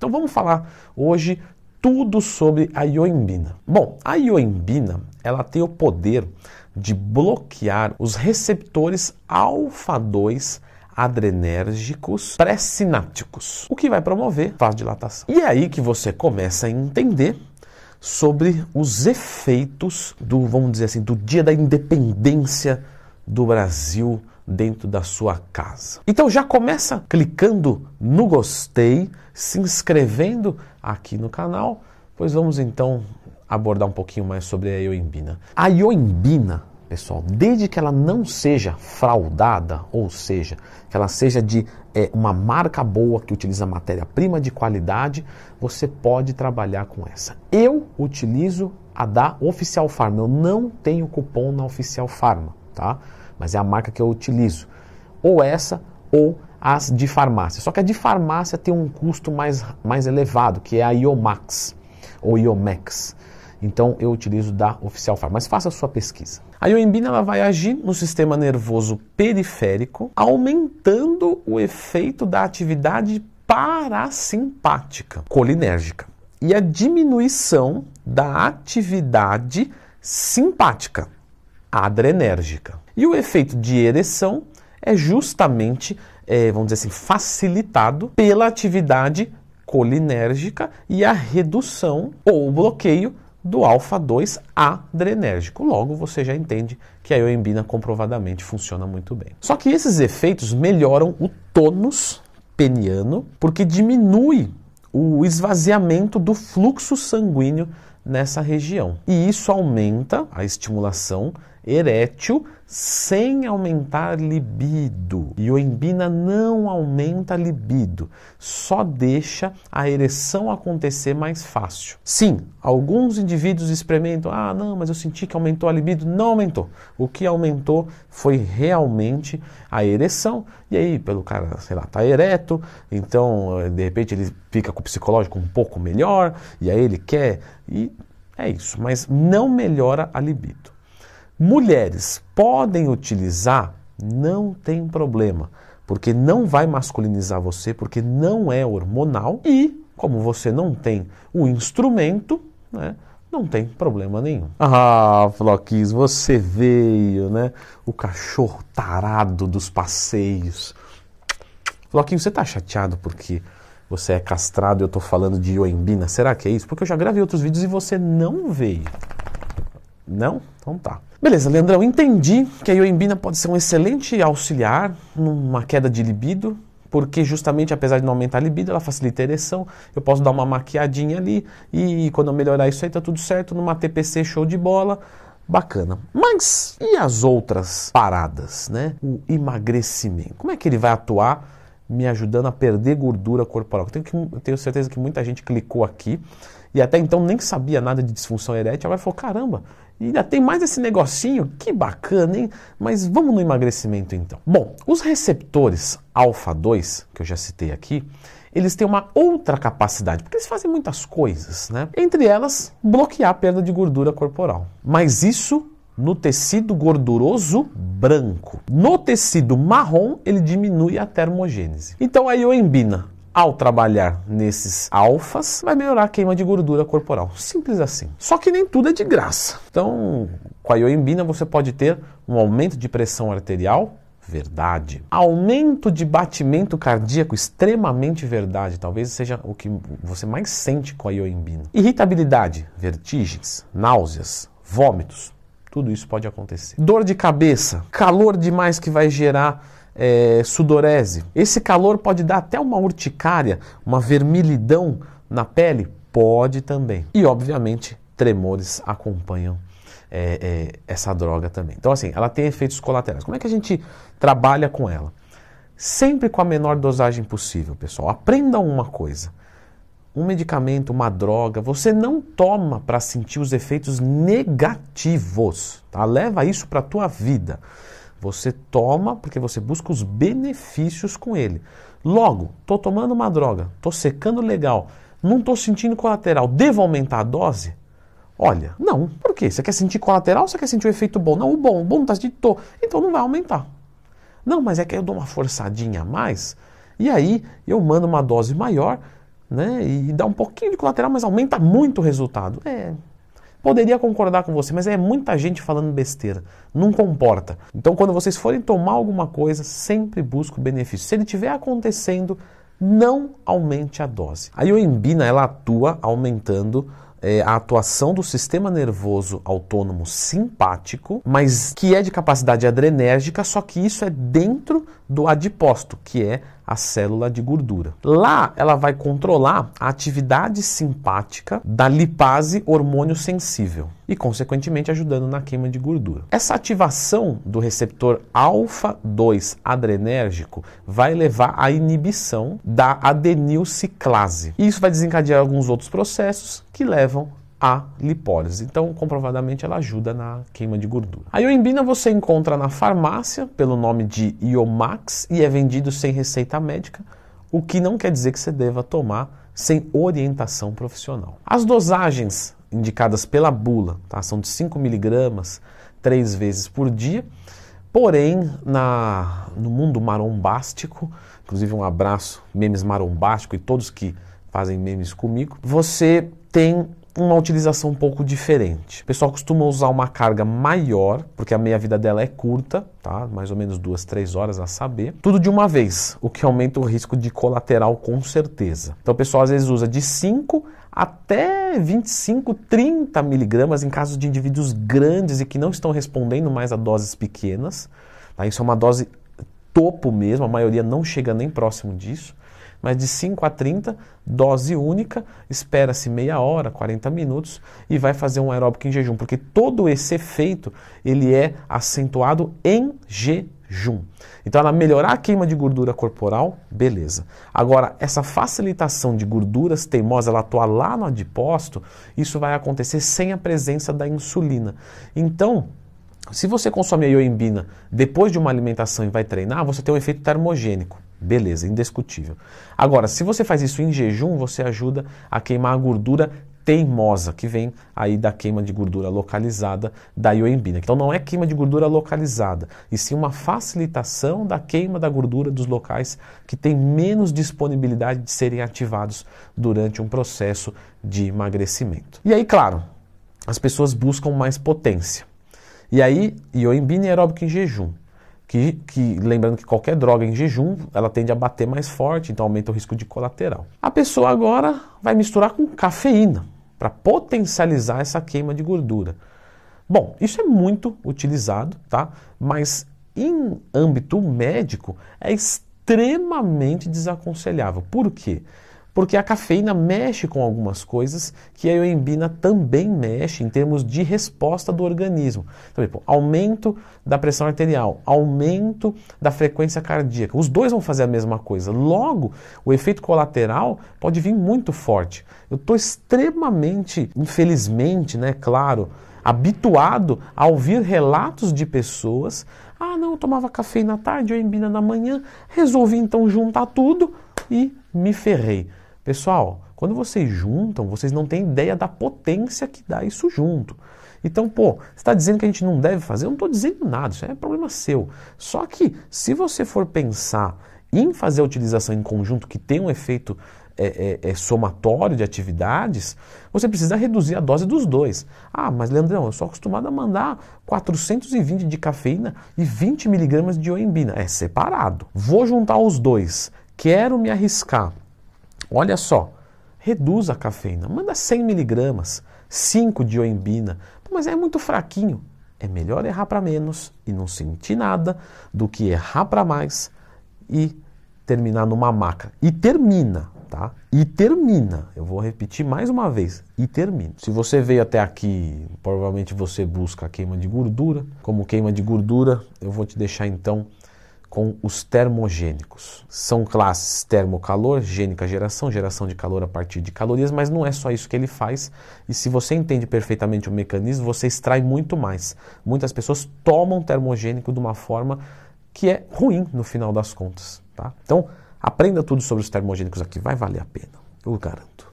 Então vamos falar hoje tudo sobre a ioimbina. Bom, a ioimbina, ela tem o poder de bloquear os receptores alfa-2 adrenérgicos pré-sinápticos, o que vai promover vasodilatação. E é aí que você começa a entender sobre os efeitos do, vamos dizer assim, do dia da independência do Brasil dentro da sua casa. Então já começa clicando no gostei, se inscrevendo aqui no canal, pois vamos então abordar um pouquinho mais sobre a ioimbina. A ioimbina, pessoal, desde que ela não seja fraudada, ou seja, que ela seja de é, uma marca boa que utiliza matéria-prima de qualidade, você pode trabalhar com essa. Eu utilizo a da Oficial Farma, eu não tenho cupom na Oficial Farma, tá? Mas é a marca que eu utilizo. Ou essa, ou as de farmácia. Só que a de farmácia tem um custo mais, mais elevado, que é a Iomax ou Iomex. Então eu utilizo da Oficial Farm. Mas faça a sua pesquisa. A ioimbina ela vai agir no sistema nervoso periférico, aumentando o efeito da atividade parasimpática colinérgica e a diminuição da atividade simpática adrenérgica. E o efeito de ereção é justamente, é, vamos dizer assim, facilitado pela atividade colinérgica e a redução ou bloqueio do alfa-2 adrenérgico. Logo, você já entende que a ioimbina comprovadamente funciona muito bem. Só que esses efeitos melhoram o tônus peniano porque diminui o esvaziamento do fluxo sanguíneo nessa região. E isso aumenta a estimulação erétil sem aumentar libido. Ioimbina não aumenta libido, só deixa a ereção acontecer mais fácil. Sim, alguns indivíduos experimentam, ah, não, mas eu senti que aumentou a libido. Não aumentou. O que aumentou foi realmente a ereção. E aí, pelo cara, sei lá, tá ereto, então de repente ele fica com o psicológico um pouco melhor, e aí ele quer. E é isso, mas não melhora a libido. Mulheres podem utilizar? Não tem problema, porque não vai masculinizar você, porque não é hormonal e, como você não tem o instrumento, né, não tem problema nenhum. Ah, Floquis, você veio, né? O cachorro tarado dos passeios. Floquinho, você tá chateado porque você é castrado e eu tô falando de ioimbina? Será que é isso? Porque eu já gravei outros vídeos e você não veio. Não? Então tá. Beleza, Leandrão, entendi que a ioimbina pode ser um excelente auxiliar numa queda de libido, porque justamente apesar de não aumentar a libido, ela facilita a ereção. Eu posso dar uma maquiadinha ali e quando eu melhorar isso aí tá tudo certo, numa TPC show de bola, bacana. Mas e as outras paradas, né? O emagrecimento. Como é que ele vai atuar me ajudando a perder gordura corporal? Eu tenho, que, eu tenho certeza que muita gente clicou aqui e até então nem sabia nada de disfunção erétil, agora falou: caramba, ainda tem mais esse negocinho, que bacana, hein? Mas vamos no emagrecimento então. Bom, os receptores alfa-2, que eu já citei aqui, eles têm uma outra capacidade, porque eles fazem muitas coisas, né? Entre elas, bloquear a perda de gordura corporal. Mas isso no tecido gorduroso branco. No tecido marrom, ele diminui a termogênese. Então a ioimbina ao trabalhar nesses alfas, vai melhorar a queima de gordura corporal. Simples assim. Só que nem tudo é de graça. Então, com a ioimbina você pode ter um aumento de pressão arterial, verdade. Aumento de batimento cardíaco, extremamente verdade. Talvez seja o que você mais sente com a ioimbina. Irritabilidade, vertigens, náuseas, vômitos. Tudo isso pode acontecer. Dor de cabeça, calor demais que vai gerar é, sudorese. Esse calor pode dar até uma urticária, uma vermelhidão na pele? Pode também. E, obviamente, tremores acompanham é, é, essa droga também. Então, assim, ela tem efeitos colaterais. Como é que a gente trabalha com ela? Sempre com a menor dosagem possível, pessoal. Aprendam uma coisa. Um medicamento, uma droga, você não toma para sentir os efeitos negativos, tá? Leva isso para a tua vida. Você toma porque você busca os benefícios com ele. Logo, estou tomando uma droga, estou secando legal, não estou sentindo colateral, devo aumentar a dose? Olha, não. Por quê? Você quer sentir colateral ou você quer sentir o efeito bom? Não, o bom, o bom está sentindo, tô. Então não vai aumentar. Não, mas é que eu dou uma forçadinha a mais e aí eu mando uma dose maior né? E dá um pouquinho de colateral, mas aumenta muito o resultado. É, Poderia concordar com você, mas é muita gente falando besteira. Não comporta. Então, quando vocês forem tomar alguma coisa, sempre busque o benefício. Se ele estiver acontecendo, não aumente a dose. A ioimbina ela atua aumentando é, a atuação do sistema nervoso autônomo simpático, mas que é de capacidade adrenérgica, só que isso é dentro do adipócito, que é a célula de gordura. Lá ela vai controlar a atividade simpática da lipase hormônio sensível e, consequentemente, ajudando na queima de gordura. Essa ativação do receptor alfa-2 adrenérgico vai levar à inibição da adenilciclase. E isso vai desencadear alguns outros processos que levam a lipólise. Então, comprovadamente, ela ajuda na queima de gordura. A ioimbina você encontra na farmácia pelo nome de Iomax e é vendido sem receita médica, o que não quer dizer que você deva tomar sem orientação profissional. As dosagens indicadas pela bula tá, são de 5 miligramas três vezes por dia, porém, na, no mundo marombástico, inclusive um abraço, memes marombástico e todos que fazem memes comigo, você tem uma utilização um pouco diferente. O pessoal costuma usar uma carga maior, porque a meia-vida dela é curta, tá? mais ou menos duas, três horas a saber. Tudo de uma vez, o que aumenta o risco de colateral com certeza. Então o pessoal às vezes usa de 5 até 25, 30 miligramas em casos de indivíduos grandes e que não estão respondendo mais a doses pequenas. Tá? Isso é uma dose topo mesmo, a maioria não chega nem próximo disso mas de 5 a 30, dose única, espera-se meia hora, 40 minutos e vai fazer um aeróbico em jejum, porque todo esse efeito ele é acentuado em jejum. Então, ela melhorar a queima de gordura corporal, beleza. Agora, essa facilitação de gorduras teimosas, ela atuar lá no adipócito, isso vai acontecer sem a presença da insulina. Então, se você consome a ioimbina depois de uma alimentação e vai treinar, você tem um efeito termogênico. Beleza, indiscutível. Agora, se você faz isso em jejum, você ajuda a queimar a gordura teimosa, que vem aí da queima de gordura localizada da ioimbina. Então não é queima de gordura localizada, e sim uma facilitação da queima da gordura dos locais que têm menos disponibilidade de serem ativados durante um processo de emagrecimento. E aí, claro, as pessoas buscam mais potência. E aí, ioimbina e aeróbico em jejum que, que, lembrando que qualquer droga em jejum, ela tende a bater mais forte, então aumenta o risco de colateral. A pessoa agora vai misturar com cafeína para potencializar essa queima de gordura. Bom, isso é muito utilizado, tá? Mas em âmbito médico é extremamente desaconselhável. Por quê? Porque a cafeína mexe com algumas coisas que a ioimbina também mexe em termos de resposta do organismo. Então, tipo, aumento da pressão arterial, aumento da frequência cardíaca. Os dois vão fazer a mesma coisa. Logo, o efeito colateral pode vir muito forte. Eu estou extremamente, infelizmente, né, claro, habituado a ouvir relatos de pessoas. Ah, não, eu tomava cafeína à tarde, ioimbina na manhã, resolvi então juntar tudo e me ferrei. Pessoal, quando vocês juntam, vocês não têm ideia da potência que dá isso junto. Então, pô, você está dizendo que a gente não deve fazer? Eu não estou dizendo nada, isso é problema seu. Só que, se você for pensar em fazer a utilização em conjunto que tem um efeito é, é, é, somatório de atividades, você precisa reduzir a dose dos dois. Ah, mas Leandrão, eu sou acostumado a mandar 420 de cafeína e 20 miligramas de oembina. É separado. Vou juntar os dois. Quero me arriscar Olha só, reduz a cafeína, manda 100 miligramas, 5 de oembina, mas é muito fraquinho. É melhor errar para menos e não sentir nada do que errar para mais e terminar numa maca. E termina, tá? E termina. Eu vou repetir mais uma vez. E termina. Se você veio até aqui, provavelmente você busca queima de gordura. Como queima de gordura, eu vou te deixar então com os termogênicos. São classes termocalor, gênica geração, geração de calor a partir de calorias, mas não é só isso que ele faz. E se você entende perfeitamente o mecanismo, você extrai muito mais. Muitas pessoas tomam termogênico de uma forma que é ruim no final das contas. Tá? Então, aprenda tudo sobre os termogênicos aqui, vai valer a pena, eu garanto.